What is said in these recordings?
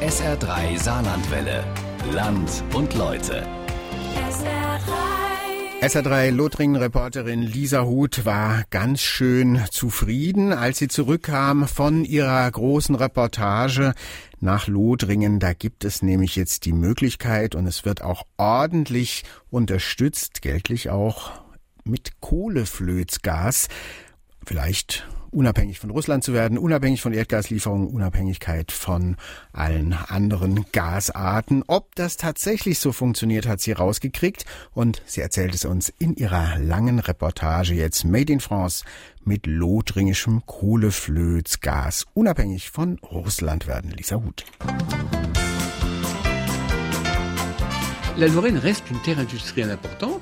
SR3 Saarlandwelle. Land und Leute. SR3 Lothringen-Reporterin Lisa Huth war ganz schön zufrieden, als sie zurückkam von ihrer großen Reportage nach Lothringen. Da gibt es nämlich jetzt die Möglichkeit und es wird auch ordentlich unterstützt, geltlich auch mit Kohleflötsgas. Vielleicht unabhängig von Russland zu werden, unabhängig von Erdgaslieferungen, Unabhängigkeit von allen anderen Gasarten. Ob das tatsächlich so funktioniert, hat sie rausgekriegt und sie erzählt es uns in ihrer langen Reportage jetzt Made in France mit lothringischem Kohleflötsgas, unabhängig von Russland werden. Lisa Huth.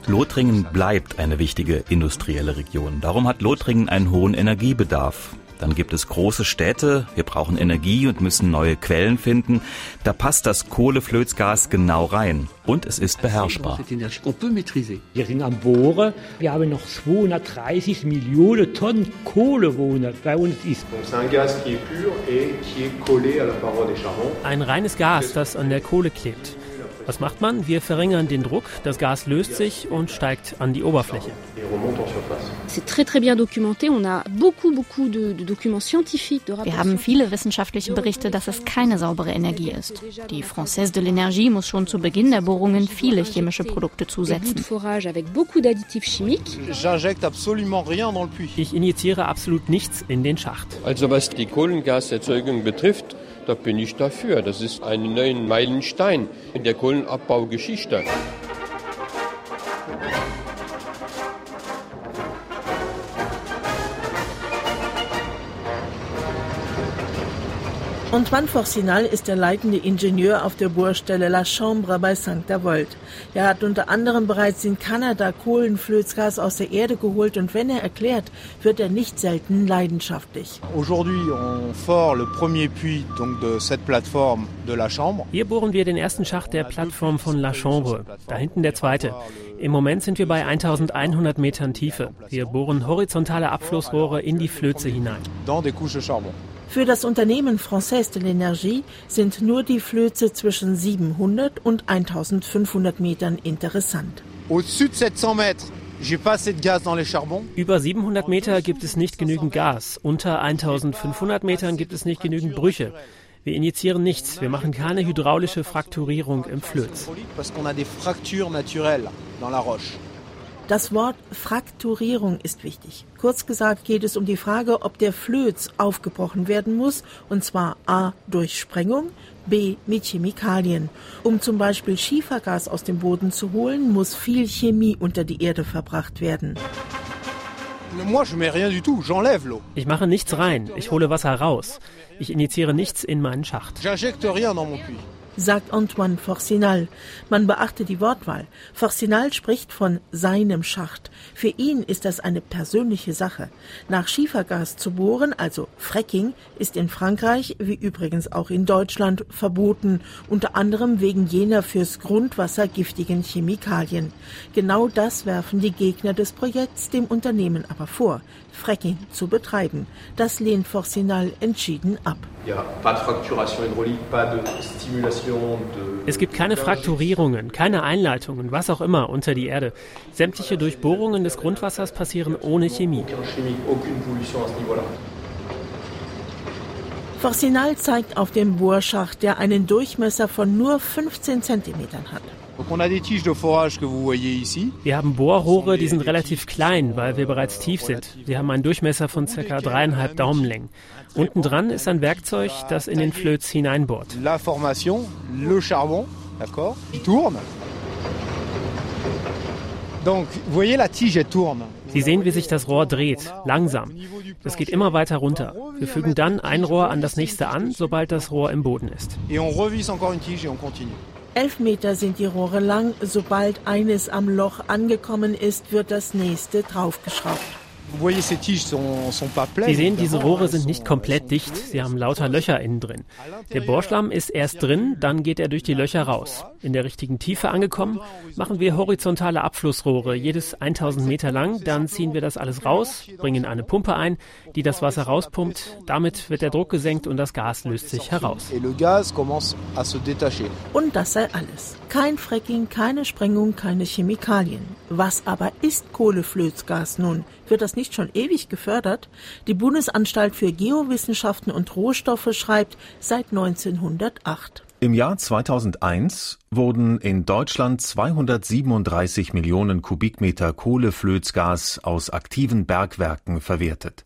Lothringen bleibt eine wichtige industrielle Region. Darum hat Lothringen einen hohen Energiebedarf. Dann gibt es große Städte, wir brauchen Energie und müssen neue Quellen finden. Da passt das Kohleflötsgas genau rein und es ist beherrschbar. Wir sind am Bohren, wir haben noch 230 Millionen Tonnen Kohle, wo bei uns ist. Ein reines Gas, das an der Kohle klebt. Was macht man? Wir verringern den Druck, das Gas löst sich und steigt an die Oberfläche. Wir haben viele wissenschaftliche Berichte, dass es keine saubere Energie ist. Die Française de l'Énergie muss schon zu Beginn der Bohrungen viele chemische Produkte zusetzen. Ich injiziere absolut nichts in den Schacht. Also was die Kohlengaserzeugung betrifft, da bin ich dafür. Das ist ein neuer Meilenstein in der Kohlenabbaugeschichte. Antoine Forcinal ist der leitende Ingenieur auf der Bohrstelle La Chambre bei St. Avold. Er hat unter anderem bereits in Kanada Kohlenflötsgas aus der Erde geholt und wenn er erklärt, wird er nicht selten leidenschaftlich. Hier bohren wir den ersten Schacht der Plattform von La Chambre. Da hinten der zweite. Im Moment sind wir bei 1100 Metern Tiefe. Wir bohren horizontale Abflussrohre in die Flöze hinein. Für das Unternehmen Française de l'Énergie sind nur die Flöze zwischen 700 und 1500 Metern interessant. Über 700 Meter gibt es nicht genügend Gas. Unter 1500 Metern gibt es nicht genügend Brüche. Wir injizieren nichts. Wir machen keine hydraulische Frakturierung im Flöz. Das Wort Frakturierung ist wichtig. Kurz gesagt geht es um die Frage, ob der Flöz aufgebrochen werden muss, und zwar a. durch Sprengung, b. mit Chemikalien. Um zum Beispiel Schiefergas aus dem Boden zu holen, muss viel Chemie unter die Erde verbracht werden. Ich mache nichts rein, ich hole Wasser raus. Ich injiziere nichts in meinen Schacht sagt Antoine Forcinal. Man beachte die Wortwahl. Forcinal spricht von seinem Schacht. Für ihn ist das eine persönliche Sache. Nach Schiefergas zu bohren, also Fracking, ist in Frankreich, wie übrigens auch in Deutschland, verboten, unter anderem wegen jener fürs Grundwasser giftigen Chemikalien. Genau das werfen die Gegner des Projekts dem Unternehmen aber vor, Fracking zu betreiben. Das lehnt Forcinal entschieden ab. Es gibt keine Frakturierungen, keine Einleitungen, was auch immer unter die Erde. Sämtliche Durchbohrungen des Grundwassers passieren ohne Chemie. Forcinal zeigt auf dem Bohrschacht, der einen Durchmesser von nur 15 Zentimetern hat. Wir haben Bohrrohre, die sind relativ klein, weil wir bereits tief sind. Sie haben einen Durchmesser von ca. dreieinhalb Daumenlängen. Unten dran ist ein Werkzeug, das in den Flöz hineinbohrt. La formation, le charbon, d'accord, tourne. Sie sehen, wie sich das Rohr dreht, langsam. Das geht immer weiter runter. Wir fügen dann ein Rohr an das nächste an, sobald das Rohr im Boden ist. Et on revisse encore une tige et on continue. Elf Meter sind die Rohre lang. Sobald eines am Loch angekommen ist, wird das nächste draufgeschraubt. Sie sehen, diese Rohre sind nicht komplett dicht, sie haben lauter Löcher innen drin. Der Bohrschlamm ist erst drin, dann geht er durch die Löcher raus. In der richtigen Tiefe angekommen, machen wir horizontale Abflussrohre, jedes 1000 Meter lang, dann ziehen wir das alles raus, bringen eine Pumpe ein, die das Wasser rauspumpt, damit wird der Druck gesenkt und das Gas löst sich heraus. Und das sei alles. Kein Fracking, keine Sprengung, keine Chemikalien. Was aber ist Kohleflözgas nun? Wird das nicht schon ewig gefördert? Die Bundesanstalt für Geowissenschaften und Rohstoffe schreibt seit 1908. Im Jahr 2001 wurden in Deutschland 237 Millionen Kubikmeter Kohleflözgas aus aktiven Bergwerken verwertet.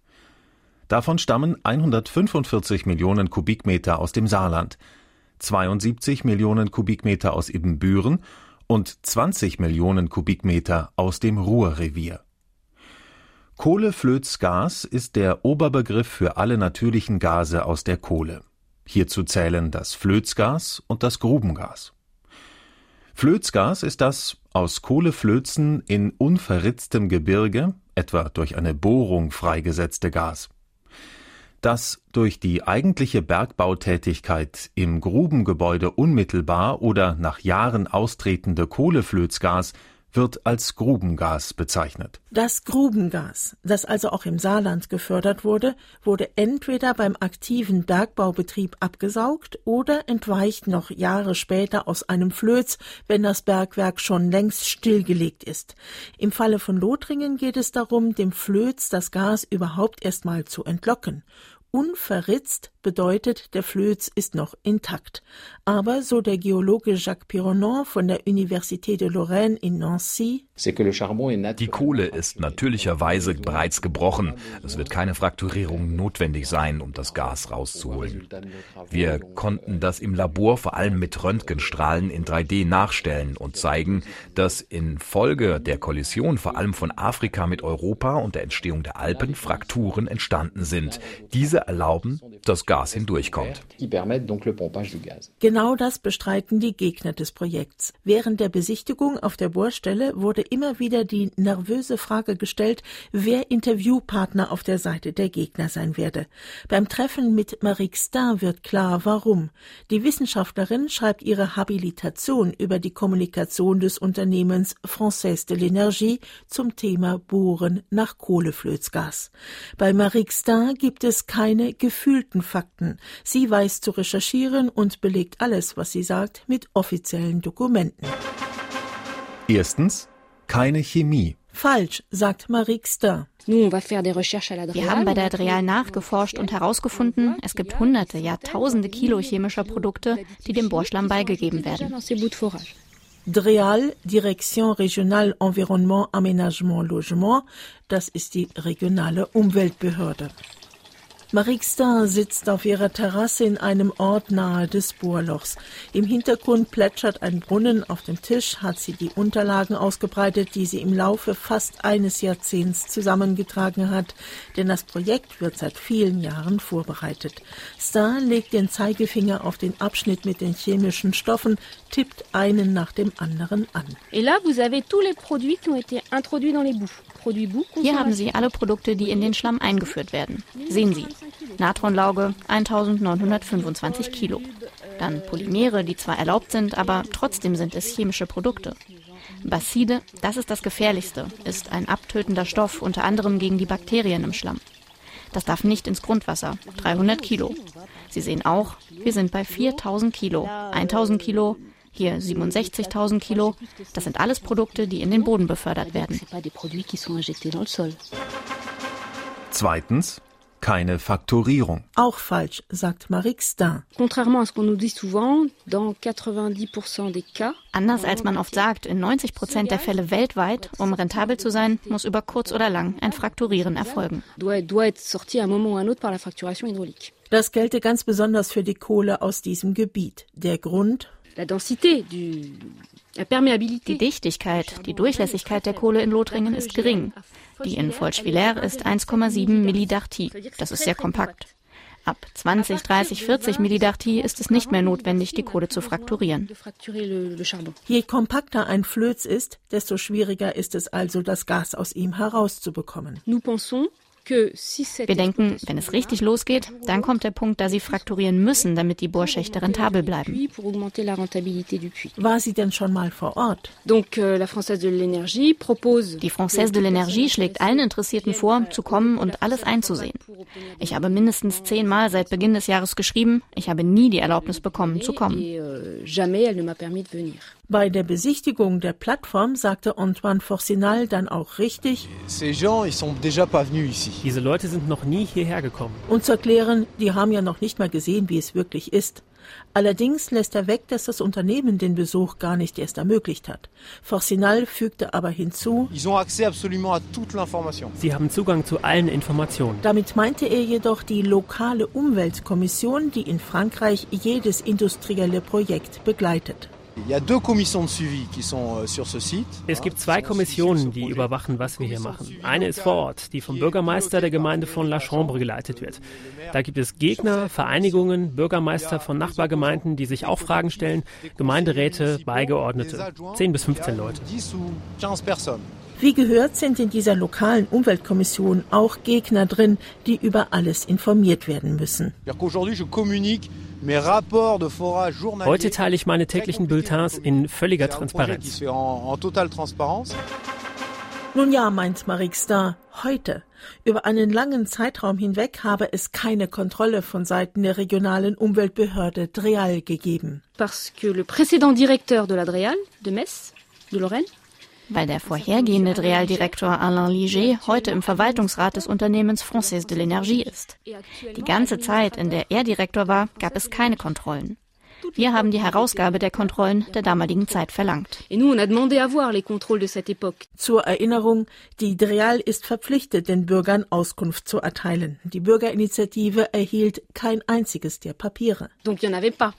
Davon stammen 145 Millionen Kubikmeter aus dem Saarland, 72 Millionen Kubikmeter aus Ibbenbüren und 20 Millionen Kubikmeter aus dem Ruhrrevier. Kohleflözgas ist der Oberbegriff für alle natürlichen Gase aus der Kohle. Hierzu zählen das Flözgas und das Grubengas. Flözgas ist das aus Kohleflözen in unverritztem Gebirge, etwa durch eine Bohrung freigesetzte Gas. Das durch die eigentliche Bergbautätigkeit im Grubengebäude unmittelbar oder nach Jahren austretende Kohleflözgas wird als Grubengas bezeichnet. Das Grubengas, das also auch im Saarland gefördert wurde, wurde entweder beim aktiven Bergbaubetrieb abgesaugt oder entweicht noch Jahre später aus einem Flöz, wenn das Bergwerk schon längst stillgelegt ist. Im Falle von Lothringen geht es darum, dem Flöz das Gas überhaupt erstmal zu entlocken Unverritzt bedeutet, der Flöz ist noch intakt. Aber, so der Geologe Jacques Pironnet von der Université de Lorraine in Nancy, die Kohle ist natürlicherweise bereits gebrochen. Es wird keine Frakturierung notwendig sein, um das Gas rauszuholen. Wir konnten das im Labor vor allem mit Röntgenstrahlen in 3D nachstellen und zeigen, dass infolge der Kollision vor allem von Afrika mit Europa und der Entstehung der Alpen Frakturen entstanden sind. Diese erlauben, dass Gas hindurchkommt. Genau das bestreiten die Gegner des Projekts. Während der Besichtigung auf der Bohrstelle wurde immer wieder die nervöse Frage gestellt, wer Interviewpartner auf der Seite der Gegner sein werde. Beim Treffen mit Marie Stin wird klar, warum. Die Wissenschaftlerin schreibt ihre Habilitation über die Kommunikation des Unternehmens Française de l'Énergie zum Thema Bohren nach Kohleflözgas. Bei Marie Stin gibt es keine gefühlten Fakten. Sie weiß zu recherchieren und belegt alles, was sie sagt, mit offiziellen Dokumenten. Erstens keine Chemie. Falsch, sagt Marie Stin. Wir haben bei der Adrial nachgeforscht und herausgefunden, es gibt hunderte, ja tausende Kilo chemischer Produkte, die dem Bohrschlamm beigegeben werden. DREAL, Direction Régionale Environnement Aménagement Logement, das ist die regionale Umweltbehörde. Marixta sitzt auf ihrer Terrasse in einem Ort nahe des Bohrlochs. Im Hintergrund plätschert ein Brunnen. Auf dem Tisch hat sie die Unterlagen ausgebreitet, die sie im Laufe fast eines Jahrzehnts zusammengetragen hat. Denn das Projekt wird seit vielen Jahren vorbereitet. Star legt den Zeigefinger auf den Abschnitt mit den chemischen Stoffen, tippt einen nach dem anderen an. Et là, vous avez tous les produits qui ont été introduits dans les boues. Hier haben Sie alle Produkte, die in den Schlamm eingeführt werden. Sehen Sie. Natronlauge 1925 Kilo. Dann Polymere, die zwar erlaubt sind, aber trotzdem sind es chemische Produkte. Bacide, das ist das gefährlichste, ist ein abtötender Stoff, unter anderem gegen die Bakterien im Schlamm. Das darf nicht ins Grundwasser. 300 Kilo. Sie sehen auch, wir sind bei 4000 Kilo. 1000 Kilo, hier 67.000 Kilo. Das sind alles Produkte, die in den Boden befördert werden. Zweitens, keine Faktorierung. Auch falsch, sagt Marik Stin. Anders als man oft sagt, in 90 Prozent der Fälle weltweit, um rentabel zu sein, muss über kurz oder lang ein Frakturieren erfolgen. Das gelte ganz besonders für die Kohle aus diesem Gebiet. Der Grund? Die Dichtigkeit, die Durchlässigkeit der Kohle in Lothringen ist gering. Die in Folschwiller ist 1,7 Millidarty. Das ist sehr kompakt. Ab 20, 30, 40 Millidartie ist es nicht mehr notwendig, die Kohle zu frakturieren. Je kompakter ein Flöz ist, desto schwieriger ist es also, das Gas aus ihm herauszubekommen. Wir denken, wenn es richtig losgeht, dann kommt der Punkt, da sie frakturieren müssen, damit die Bohrschächte rentabel bleiben. War sie denn schon mal vor Ort? Euh, die Française de l'Énergie schlägt allen Interessierten vor, zu kommen und alles einzusehen. Ich habe mindestens zehnmal seit Beginn des Jahres geschrieben, ich habe nie die Erlaubnis bekommen, zu kommen. Bei der Besichtigung der Plattform sagte Antoine Forcinal dann auch richtig, diese Leute sind noch nie hierher gekommen. Und zu erklären, die haben ja noch nicht mal gesehen, wie es wirklich ist. Allerdings lässt er weg, dass das Unternehmen den Besuch gar nicht erst ermöglicht hat. Forcinal fügte aber hinzu, Sie haben Zugang zu allen Informationen. Damit meinte er jedoch die lokale Umweltkommission, die in Frankreich jedes industrielle Projekt begleitet. Euh, es gibt zwei Kommissionen, die überwachen, was wir hier machen. Eine ist vor Ort, die vom Bürgermeister der Gemeinde von La Chambre geleitet wird. Da gibt es Gegner, Vereinigungen, Bürgermeister von Nachbargemeinden, die sich auch Fragen stellen, Gemeinderäte, Beigeordnete. 10 bis 15 Leute. Wie gehört sind in dieser lokalen Umweltkommission auch Gegner drin, die über alles informiert werden müssen. Heute teile ich meine täglichen Bulletins in völliger Transparenz. Nun ja, meint Marik Star, heute. Über einen langen Zeitraum hinweg habe es keine Kontrolle von Seiten der regionalen Umweltbehörde Dreal gegeben. Parce que le précédent directeur de la Dreal, de Metz, de Lorraine, weil der vorhergehende Realdirektor Alain Liger heute im Verwaltungsrat des Unternehmens Française de l'Énergie ist. Die ganze Zeit, in der er Direktor war, gab es keine Kontrollen. Wir haben die Herausgabe der Kontrollen der damaligen Zeit verlangt. Zur Erinnerung, die Dreal ist verpflichtet, den Bürgern Auskunft zu erteilen. Die Bürgerinitiative erhielt kein einziges der Papiere.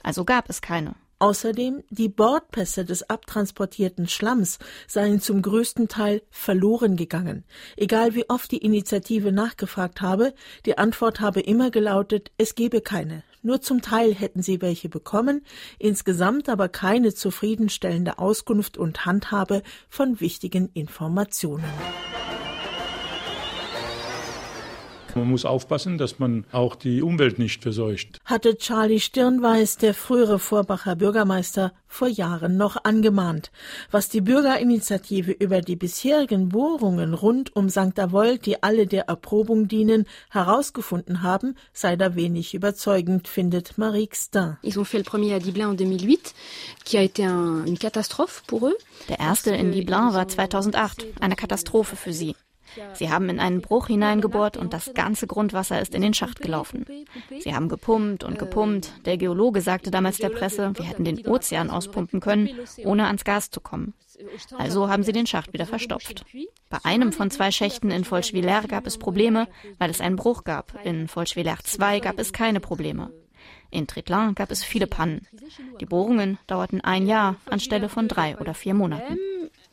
Also gab es keine. Außerdem die Bordpässe des abtransportierten Schlamms seien zum größten Teil verloren gegangen. Egal wie oft die Initiative nachgefragt habe, die Antwort habe immer gelautet, es gebe keine. Nur zum Teil hätten sie welche bekommen, insgesamt aber keine zufriedenstellende Auskunft und Handhabe von wichtigen Informationen. Man muss aufpassen, dass man auch die Umwelt nicht verseucht. Hatte Charlie Stirnweiß, der frühere Vorbacher Bürgermeister, vor Jahren noch angemahnt. Was die Bürgerinitiative über die bisherigen Bohrungen rund um St. Avold, die alle der Erprobung dienen, herausgefunden haben, sei da wenig überzeugend, findet Marie Xtin. Ils ont fait le premier à Diblin en 2008, qui a été un, une catastrophe pour eux. Der erste in Diblin war 2008, eine Katastrophe für sie. Sie haben in einen Bruch hineingebohrt und das ganze Grundwasser ist in den Schacht gelaufen. Sie haben gepumpt und gepumpt. Der Geologe sagte damals der Presse, wir hätten den Ozean auspumpen können, ohne ans Gas zu kommen. Also haben sie den Schacht wieder verstopft. Bei einem von zwei Schächten in Folschwiller gab es Probleme, weil es einen Bruch gab. In Folschwiller 2 gab es keine Probleme. In Tretlin gab es viele Pannen. Die Bohrungen dauerten ein Jahr anstelle von drei oder vier Monaten.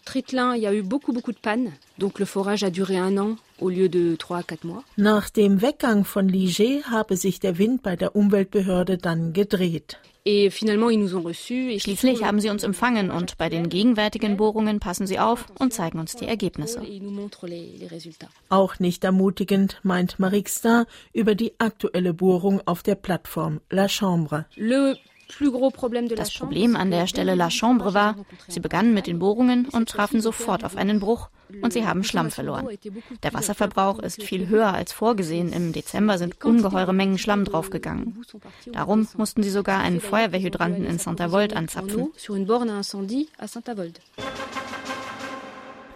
Tretlin, il y a eu beaucoup, beaucoup de pannes. Donc le forage a duré un an au lieu de trois à quatre mois. Nach dem Weggang von Liger habe sich der Wind bei der Umweltbehörde dann gedreht. Schließlich haben sie uns empfangen und bei den gegenwärtigen Bohrungen passen sie auf und zeigen uns die Ergebnisse. Auch nicht ermutigend, meint Marixta über die aktuelle Bohrung auf der Plattform La Chambre. Das Problem an der Stelle La Chambre war, sie begannen mit den Bohrungen und trafen sofort auf einen Bruch und sie haben Schlamm verloren. Der Wasserverbrauch ist viel höher als vorgesehen. Im Dezember sind ungeheure Mengen Schlamm draufgegangen. Darum mussten sie sogar einen Feuerwehrhydranten in Saint-Avold anzapfen.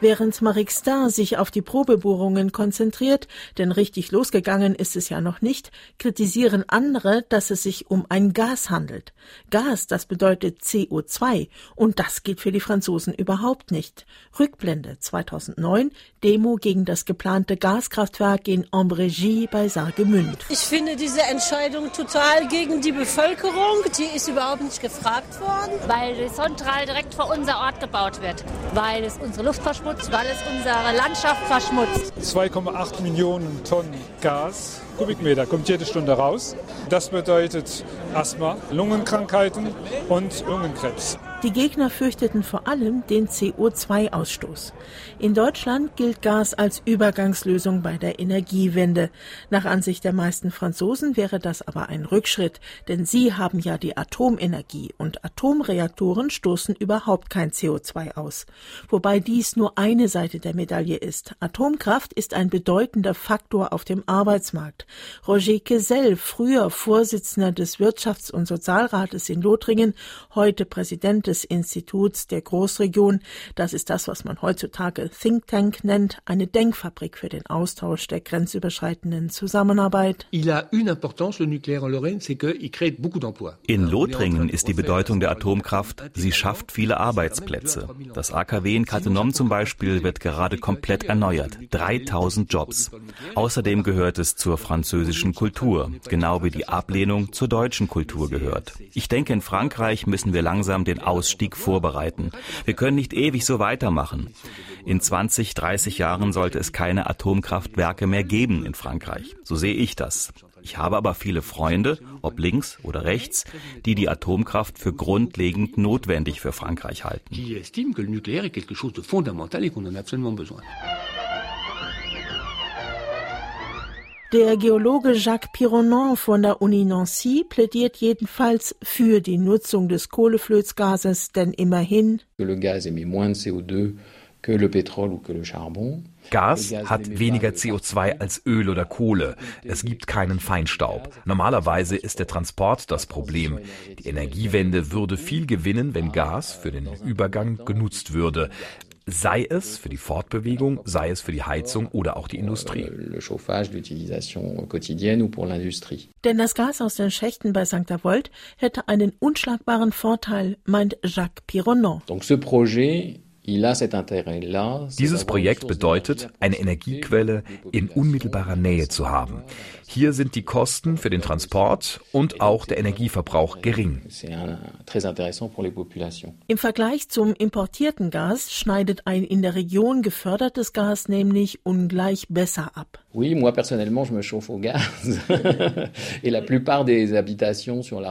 Während Marixtin sich auf die Probebohrungen konzentriert, denn richtig losgegangen ist es ja noch nicht, kritisieren andere, dass es sich um ein Gas handelt. Gas, das bedeutet CO2 und das geht für die Franzosen überhaupt nicht. Rückblende 2009, Demo gegen das geplante Gaskraftwerk in Ambrégy bei Sargemünd. Ich finde diese Entscheidung total gegen die Bevölkerung, die ist überhaupt nicht gefragt worden. Weil die Sontral direkt vor unser Ort gebaut wird, weil es unsere Luftverschmutzung Umweltschmutz, weil es unsere Landschaft verschmutzt. 2,8 Millionen Tonnen Gas, Kubikmeter kommt jede Stunde raus. Das bedeutet Asthma, Lungenkrankheiten und Lungenkrebs. Die Gegner fürchteten vor allem den CO2-Ausstoß. In Deutschland gilt Gas als Übergangslösung bei der Energiewende. Nach Ansicht der meisten Franzosen wäre das aber ein Rückschritt, denn sie haben ja die Atomenergie und Atomreaktoren stoßen überhaupt kein CO2 aus. Wobei dies nur eine Seite der Medaille ist. Atomkraft ist ein bedeutender Faktor auf dem Arbeitsmarkt. Roger Kesel, früher Vorsitzender des Wirtschafts- und Sozialrates in Lothringen, heute Präsident des des Instituts der Großregion. Das ist das, was man heutzutage Think Tank nennt, eine Denkfabrik für den Austausch der grenzüberschreitenden Zusammenarbeit. In Lothringen ist die Bedeutung der Atomkraft, sie schafft viele Arbeitsplätze. Das AKW in Cattenom zum Beispiel wird gerade komplett erneuert. 3000 Jobs. Außerdem gehört es zur französischen Kultur, genau wie die Ablehnung zur deutschen Kultur gehört. Ich denke, in Frankreich müssen wir langsam den Aus Ausstieg vorbereiten. Wir können nicht ewig so weitermachen. In 20, 30 Jahren sollte es keine Atomkraftwerke mehr geben in Frankreich. So sehe ich das. Ich habe aber viele Freunde, ob links oder rechts, die die Atomkraft für grundlegend notwendig für Frankreich halten. Der Geologe Jacques Pironon von der Uni Nancy plädiert jedenfalls für die Nutzung des Kohleflötsgases, denn immerhin Gas hat weniger CO2 als Öl oder Kohle. Es gibt keinen Feinstaub. Normalerweise ist der Transport das Problem. Die Energiewende würde viel gewinnen, wenn Gas für den Übergang genutzt würde sei es für die Fortbewegung, sei es für die Heizung oder auch die Industrie. Denn das Gas aus den Schächten bei St. Avold hätte einen unschlagbaren Vorteil, meint Jacques Pironneau. Dieses Projekt bedeutet, eine Energiequelle in unmittelbarer Nähe zu haben. Hier sind die Kosten für den Transport und auch der Energieverbrauch gering. Im Vergleich zum importierten Gas schneidet ein in der Region gefördertes Gas nämlich ungleich besser ab.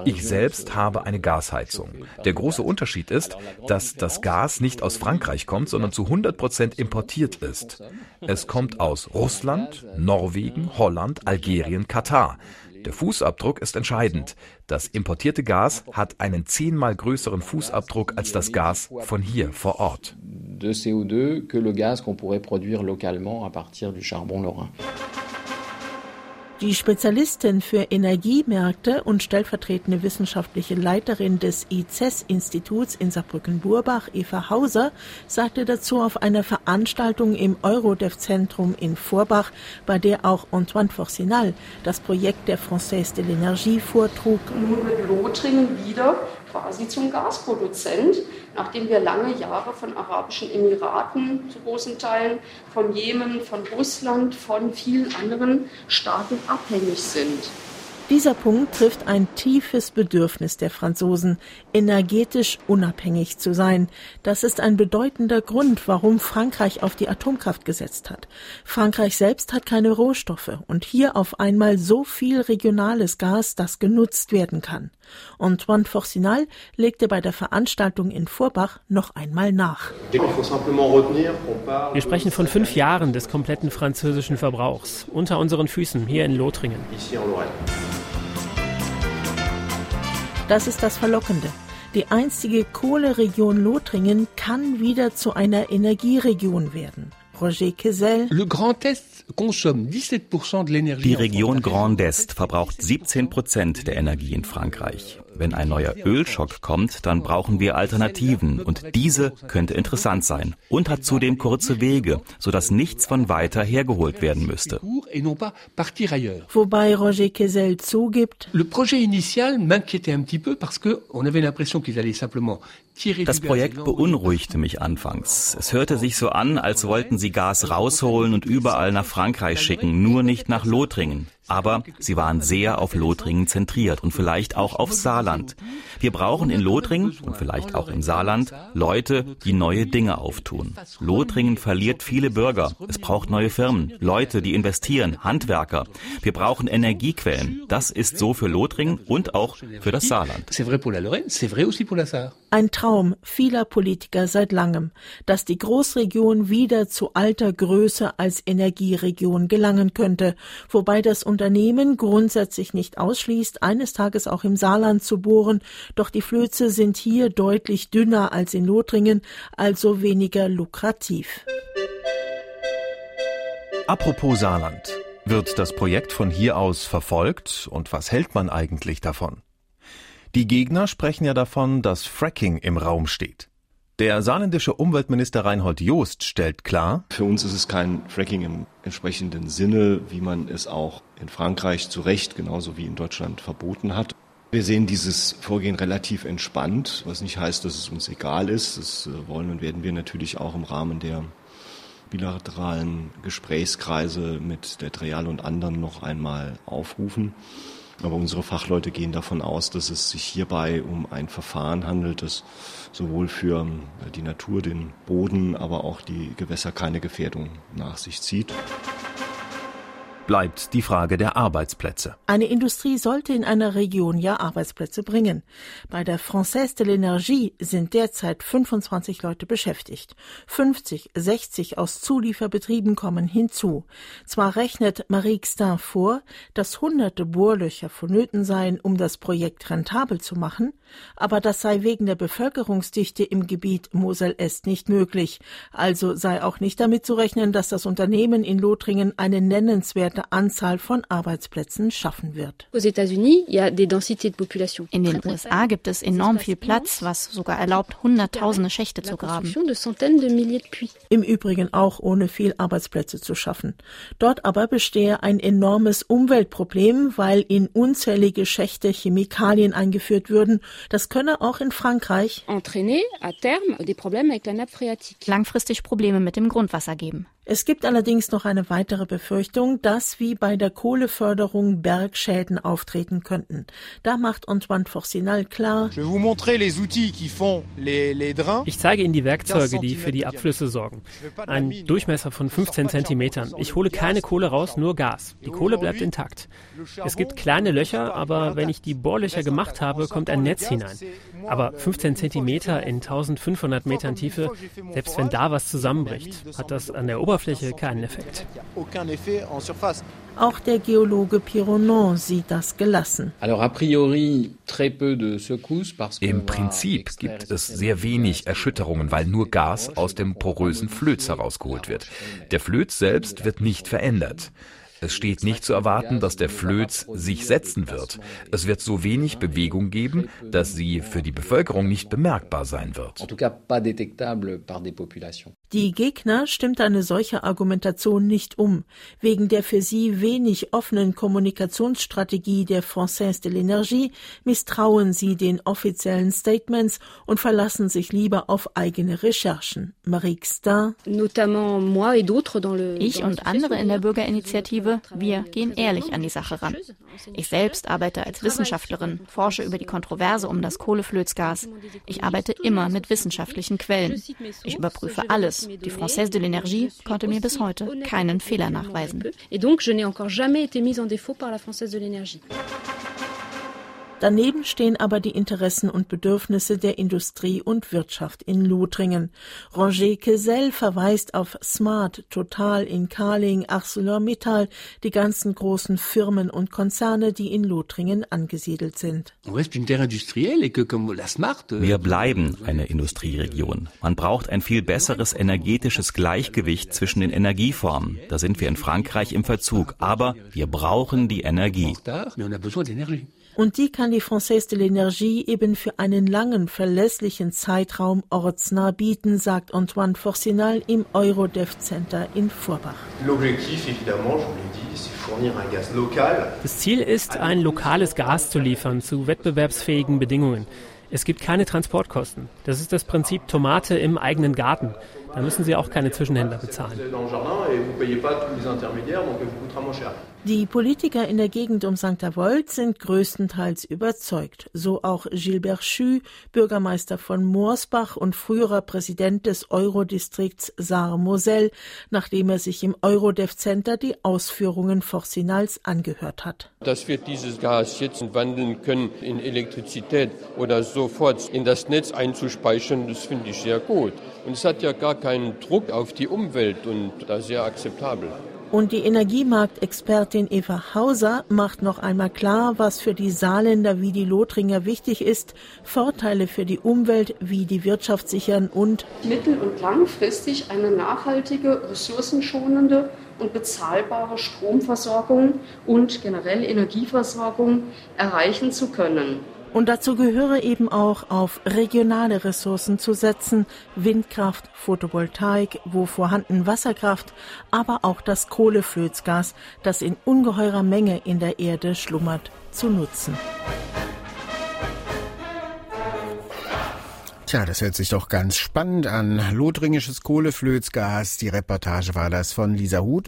Ich selbst habe eine Gasheizung. Der große Unterschied ist, dass das Gas nicht aus Frankreich kommt, sondern zu 100 Prozent importiert ist. Es kommt aus Russland, Norwegen, Holland, Algerien, Katar. Der Fußabdruck ist entscheidend. Das importierte Gas hat einen zehnmal größeren Fußabdruck als das Gas von hier vor Ort. De CO2 que le gaz qu'on pourrait produire localement à partir du charbon lorrain. Die Spezialistin für Energiemärkte und stellvertretende wissenschaftliche Leiterin des ICES-Instituts in Saarbrücken-Burbach, Eva Hauser, sagte dazu auf einer Veranstaltung im Eurodev-Zentrum in Vorbach, bei der auch Antoine Forcinal das Projekt der Française de l'Energie vortrug. Nun wird Lothringen wieder quasi zum Gasproduzent, nachdem wir lange Jahre von Arabischen Emiraten zu großen Teilen, von Jemen, von Russland, von vielen anderen Staaten abhängig sind. Dieser Punkt trifft ein tiefes Bedürfnis der Franzosen, energetisch unabhängig zu sein. Das ist ein bedeutender Grund, warum Frankreich auf die Atomkraft gesetzt hat. Frankreich selbst hat keine Rohstoffe und hier auf einmal so viel regionales Gas, das genutzt werden kann. Antoine Forcinal legte bei der Veranstaltung in Vorbach noch einmal nach. Wir sprechen von fünf Jahren des kompletten französischen Verbrauchs unter unseren Füßen hier in Lothringen. Das ist das Verlockende. Die einstige Kohleregion Lothringen kann wieder zu einer Energieregion werden. Roger Kesel. Die Region Grand Est verbraucht 17 Prozent der Energie in Frankreich. Wenn ein neuer Ölschock kommt, dann brauchen wir Alternativen und diese könnte interessant sein und hat zudem kurze Wege, sodass nichts von weiter hergeholt werden müsste. Wobei Roger Kesel zugibt, Das Projekt beunruhigte mich anfangs. Es hörte sich so an, als wollten sie Gas rausholen und überall nach Frankreich schicken, nur nicht nach Lothringen. Aber sie waren sehr auf Lothringen zentriert und vielleicht auch auf Saarland. Wir brauchen in Lothringen und vielleicht auch im Saarland Leute, die neue Dinge auftun. Lothringen verliert viele Bürger. Es braucht neue Firmen, Leute, die investieren, Handwerker. Wir brauchen Energiequellen. Das ist so für Lothringen und auch für das Saarland. Ein Traum vieler Politiker seit langem, dass die Großregion wieder zu alter Größe als Energieregion gelangen könnte, wobei das Unternehmen grundsätzlich nicht ausschließt, eines Tages auch im Saarland zu bohren, doch die Flöze sind hier deutlich dünner als in Lothringen, also weniger lukrativ. Apropos Saarland. Wird das Projekt von hier aus verfolgt und was hält man eigentlich davon? Die Gegner sprechen ja davon, dass Fracking im Raum steht. Der saarländische Umweltminister Reinhold Joost stellt klar, Für uns ist es kein Fracking im entsprechenden Sinne, wie man es auch in Frankreich zu Recht genauso wie in Deutschland verboten hat. Wir sehen dieses Vorgehen relativ entspannt, was nicht heißt, dass es uns egal ist. Das äh, wollen und werden wir natürlich auch im Rahmen der bilateralen Gesprächskreise mit der Trial und anderen noch einmal aufrufen. Aber unsere Fachleute gehen davon aus, dass es sich hierbei um ein Verfahren handelt, das sowohl für äh, die Natur, den Boden, aber auch die Gewässer keine Gefährdung nach sich zieht bleibt die Frage der Arbeitsplätze. Eine Industrie sollte in einer Region ja Arbeitsplätze bringen. Bei der Française de l'Energie sind derzeit 25 Leute beschäftigt. 50, 60 aus Zulieferbetrieben kommen hinzu. Zwar rechnet Marie Xtin vor, dass hunderte Bohrlöcher vonnöten seien, um das Projekt rentabel zu machen, aber das sei wegen der Bevölkerungsdichte im Gebiet Mosel-Est nicht möglich. Also sei auch nicht damit zu rechnen, dass das Unternehmen in Lothringen eine nennenswerte Anzahl von Arbeitsplätzen schaffen wird. In den USA gibt es enorm viel Platz, was sogar erlaubt, hunderttausende Schächte zu graben. Im Übrigen auch ohne viel Arbeitsplätze zu schaffen. Dort aber bestehe ein enormes Umweltproblem, weil in unzählige Schächte Chemikalien eingeführt würden, das könne auch in Frankreich langfristig Probleme mit dem Grundwasser geben. Es gibt allerdings noch eine weitere Befürchtung, dass wie bei der Kohleförderung Bergschäden auftreten könnten. Da macht Antoine Forcinal klar, ich zeige Ihnen die Werkzeuge, die für die Abflüsse sorgen. Ein Durchmesser von 15 Zentimetern. Ich hole keine Kohle raus, nur Gas. Die Kohle bleibt intakt. Es gibt kleine Löcher, aber wenn ich die Bohrlöcher gemacht habe, kommt ein Netz hinein. Aber 15 Zentimeter in 1500 Metern Tiefe, selbst wenn da was zusammenbricht, hat das an der Oberfläche keinen Effekt. Auch der Geologe Pironon sieht das gelassen. Im Prinzip gibt es sehr wenig Erschütterungen, weil nur Gas aus dem porösen Flöz herausgeholt wird. Der Flöz selbst wird nicht verändert. Es steht nicht zu erwarten, dass der Flöz sich setzen wird. Es wird so wenig Bewegung geben, dass sie für die Bevölkerung nicht bemerkbar sein wird. Die Gegner stimmt eine solche Argumentation nicht um. Wegen der für sie wenig offenen Kommunikationsstrategie der Française de l'Energie misstrauen sie den offiziellen Statements und verlassen sich lieber auf eigene Recherchen. Marie Xtin. Ich und andere in der Bürgerinitiative, wir gehen ehrlich an die Sache ran. Ich selbst arbeite als Wissenschaftlerin, forsche über die Kontroverse um das Kohleflözgas. Ich arbeite immer mit wissenschaftlichen Quellen. Ich überprüfe alles. Die Française de l'Energie konnte mir bis heute keinen Fehler nachweisen. Daneben stehen aber die Interessen und Bedürfnisse der Industrie und Wirtschaft in Lothringen. Roger Kesel verweist auf Smart, Total, Inkaling, ArcelorMittal, die ganzen großen Firmen und Konzerne, die in Lothringen angesiedelt sind. Wir bleiben eine Industrieregion. Man braucht ein viel besseres energetisches Gleichgewicht zwischen den Energieformen. Da sind wir in Frankreich im Verzug. Aber wir brauchen die Energie. Und die kann die Française de l'Energie eben für einen langen, verlässlichen Zeitraum ortsnah bieten, sagt Antoine Forcinal im Eurodev Center in Vorbach. Das Ziel ist, ein lokales Gas zu liefern zu wettbewerbsfähigen Bedingungen. Es gibt keine Transportkosten. Das ist das Prinzip Tomate im eigenen Garten. Da müssen Sie auch keine Zwischenhändler bezahlen. Die Politiker in der Gegend um St. Avold sind größtenteils überzeugt. So auch Gilbert Schü, Bürgermeister von Moorsbach und früherer Präsident des Eurodistrikts Saar-Moselle, nachdem er sich im Eurodev Center die Ausführungen Forcinals angehört hat. Dass wir dieses Gas jetzt wandeln können in Elektrizität oder sofort in das Netz einzuspeichern, das finde ich sehr gut. Und es hat ja gar keinen Druck auf die Umwelt und da sehr akzeptabel. Und die Energiemarktexpertin Eva Hauser macht noch einmal klar, was für die Saarländer wie die Lothringer wichtig ist, Vorteile für die Umwelt wie die Wirtschaft sichern und mittel- und langfristig eine nachhaltige, ressourcenschonende und bezahlbare Stromversorgung und generell Energieversorgung erreichen zu können. Und dazu gehöre eben auch auf regionale Ressourcen zu setzen, Windkraft, Photovoltaik, wo vorhanden Wasserkraft, aber auch das Kohleflözgas, das in ungeheurer Menge in der Erde schlummert, zu nutzen. Tja, das hört sich doch ganz spannend an. Lothringisches Kohleflözgas. Die Reportage war das von Lisa Huth.